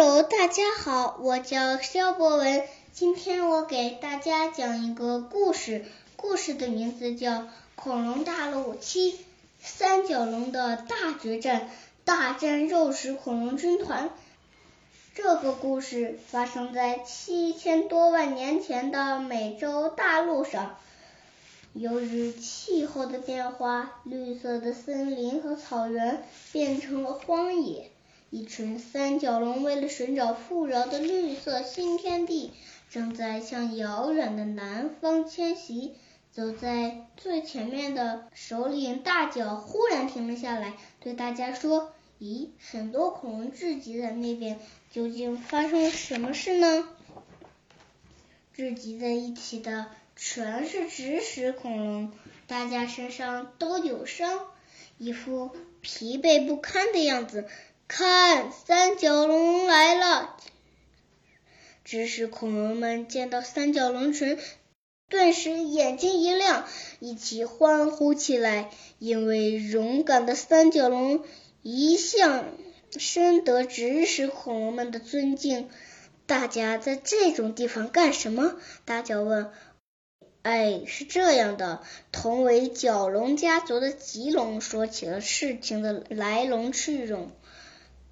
Hello，大家好，我叫肖博文，今天我给大家讲一个故事，故事的名字叫《恐龙大陆七：三角龙的大决战》，大战肉食恐龙军团。这个故事发生在七千多万年前的美洲大陆上。由于气候的变化，绿色的森林和草原变成了荒野。一群三角龙为了寻找富饶的绿色新天地，正在向遥远的南方迁徙。走在最前面的首领大脚忽然停了下来，对大家说：“咦，很多恐龙聚集在那边，究竟发生了什么事呢？”聚集在一起的全是植食恐龙，大家身上都有伤，一副疲惫不堪的样子。看，三角龙来了！知识恐龙们见到三角龙群，顿时眼睛一亮，一起欢呼起来。因为勇敢的三角龙一向深得知识恐龙们的尊敬。大家在这种地方干什么？大脚问。哎，是这样的，同为角龙家族的棘龙说起了事情的来龙去脉。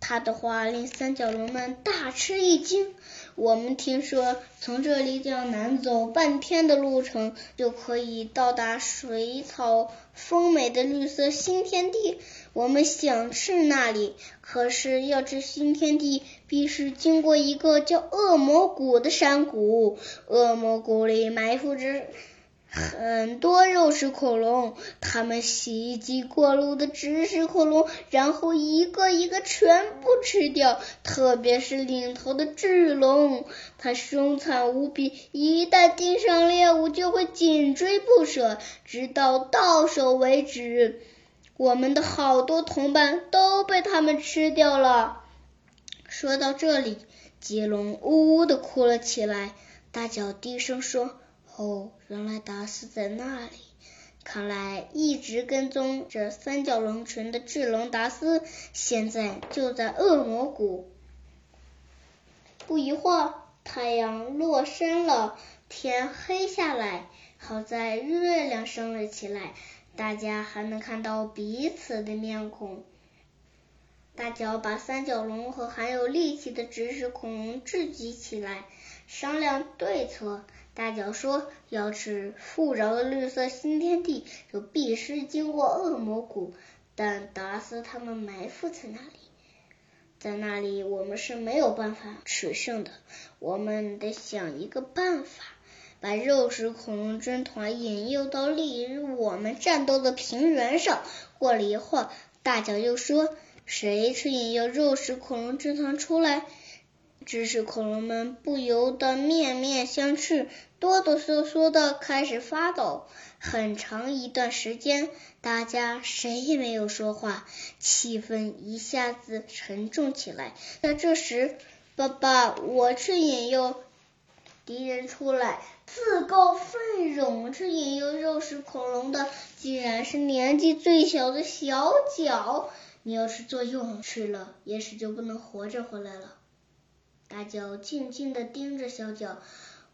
他的话令三角龙们大吃一惊。我们听说，从这里只要南走半天的路程，就可以到达水草丰美的绿色新天地。我们想去那里，可是要去新天地，必须经过一个叫恶魔谷的山谷。恶魔谷里埋伏着。很多肉食恐龙，它们袭击过路的植食恐龙，然后一个一个全部吃掉。特别是领头的巨龙，它凶残无比，一旦盯上猎物，就会紧追不舍，直到到手为止。我们的好多同伴都被它们吃掉了。说到这里，棘龙呜呜的哭了起来，大脚低声说。哦，原来达斯在那里。看来一直跟踪着三角龙群的巨龙达斯，现在就在恶魔谷。不一会儿，太阳落山了，天黑下来。好在月亮升了起来，大家还能看到彼此的面孔。大脚把三角龙和含有力气的植食恐龙聚集起来，商量对策。大脚说：“要吃富饶的绿色新天地，就必须经过恶魔谷。但达斯他们埋伏在那里，在那里我们是没有办法取胜的。我们得想一个办法，把肉食恐龙军团引诱到利于我们战斗的平原上。”过了一会儿，大脚又说：“谁去引诱肉食恐龙军团出来？”知识恐龙们不由得面面相觑，哆哆嗦嗦的开始发抖。很长一段时间，大家谁也没有说话，气氛一下子沉重起来。那这时，爸爸，我去引诱敌人出来。自告奋勇去引诱肉食恐龙的，竟然是年纪最小的小脚。你要是做勇去了，也许就不能活着回来了。大脚静静的盯着小脚，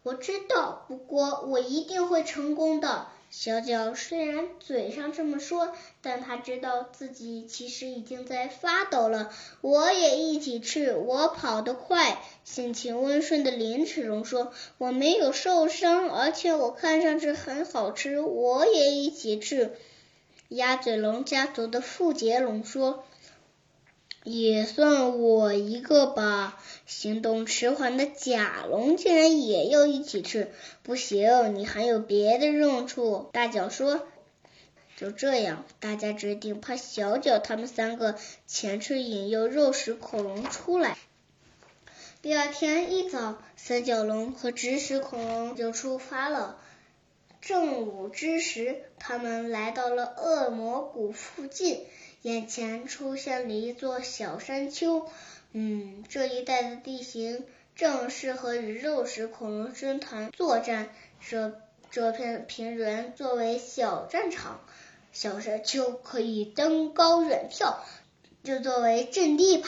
我知道，不过我一定会成功的。小脚虽然嘴上这么说，但他知道自己其实已经在发抖了。我也一起去，我跑得快。性情温顺的鳞齿龙说：“我没有受伤，而且我看上去很好吃。”我也一起去。鸭嘴龙家族的富杰龙说。也算我一个吧。行动迟缓的甲龙竟然也要一起去，不行，你还有别的用处。大脚说。就这样，大家决定派小脚他们三个前去引诱肉食恐龙出来。第二天一早，三角龙和植食恐龙就出发了。正午之时，他们来到了恶魔谷附近。眼前出现了一座小山丘，嗯，这一带的地形正适合与肉食恐龙军团作战。这这片平原作为小战场，小山丘可以登高远眺，就作为阵地吧。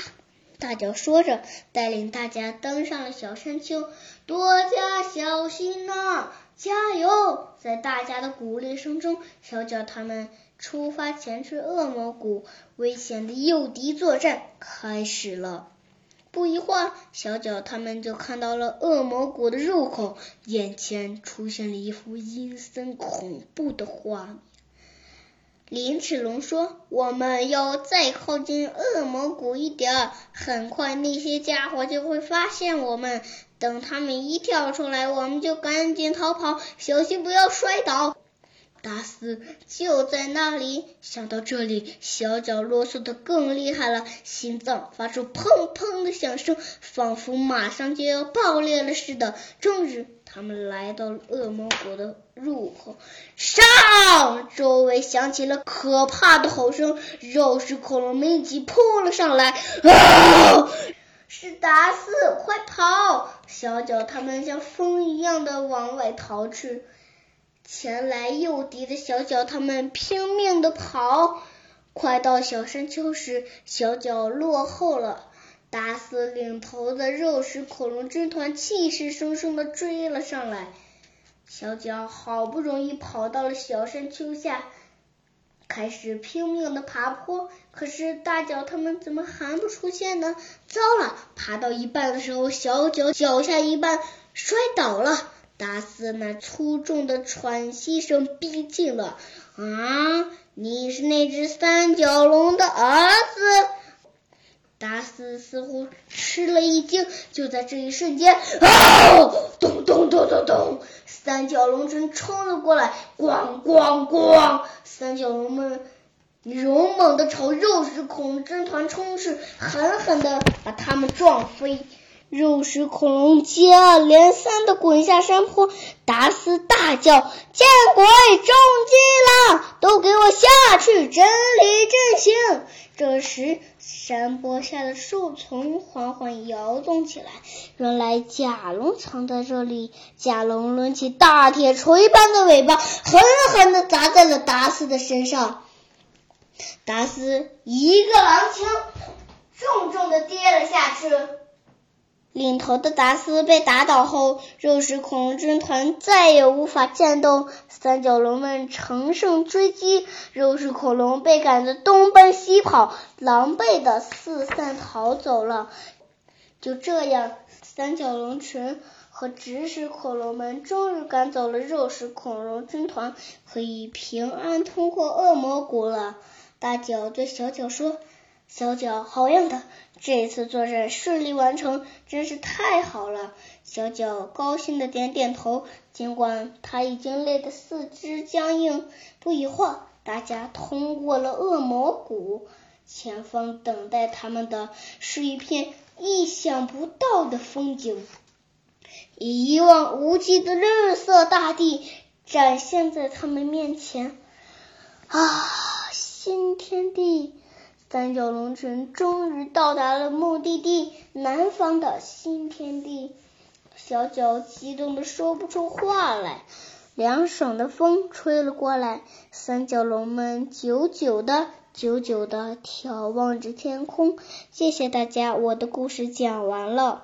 大脚说着，带领大家登上了小山丘。多加小心呐！加油！在大家的鼓励声中，小脚他们出发前去恶魔谷。危险的诱敌作战开始了。不一会儿，小脚他们就看到了恶魔谷的入口，眼前出现了一幅阴森恐怖的画面。林齿龙说：“我们要再靠近恶魔谷一点，很快那些家伙就会发现我们。等他们一跳出来，我们就赶紧逃跑，小心不要摔倒。”达斯就在那里。想到这里，小脚啰嗦的更厉害了，心脏发出砰砰的响声，仿佛马上就要爆裂了似的。终于，他们来到了恶魔谷的入口。上！周围响起了可怕的吼声，肉食恐龙们一起扑了上来。啊！是达斯，快跑！小脚他们像风一样的往外逃去。前来诱敌的小脚，他们拼命的跑，快到小山丘时，小脚落后了。打死领头的肉食恐龙军团气势汹汹的追了上来。小脚好不容易跑到了小山丘下，开始拼命的爬坡。可是大脚他们怎么还不出现呢？糟了！爬到一半的时候，小脚脚下一绊，摔倒了。达斯那粗重的喘息声逼近了。啊，你是那只三角龙的儿子？达斯似乎吃了一惊。就在这一瞬间，啊！咚咚咚咚咚，三角龙群冲了过来，咣咣咣！三角龙们勇猛地朝肉食恐龙军团冲去，狠狠地把他们撞飞。肉食恐龙接二连三的滚下山坡，达斯大叫：“见鬼！中计了！都给我下去，整理阵型！”这时，山坡下的树丛缓缓摇动起来，原来甲龙藏在这里。甲龙抡起大铁锤般的尾巴，狠狠的砸在了达斯的身上。达斯一个踉跄，重重的跌了下去。领头的达斯被打倒后，肉食恐龙军团再也无法战斗。三角龙们乘胜追击，肉食恐龙被赶得东奔西跑，狼狈的四散逃走了。就这样，三角龙群和植食恐龙们终于赶走了肉食恐龙军团，可以平安通过恶魔谷了。大脚对小脚说。小脚好样的！这次作战顺利完成，真是太好了。小脚高兴的点点头，尽管他已经累得四肢僵硬。不一会儿，大家通过了恶魔谷，前方等待他们的是一片意想不到的风景。一望无际的绿色大地展现在他们面前，啊，新天地！三角龙群终于到达了目的地——南方的新天地。小脚激动的说不出话来。凉爽的风吹了过来，三角龙们久久的、久久的眺望着天空。谢谢大家，我的故事讲完了。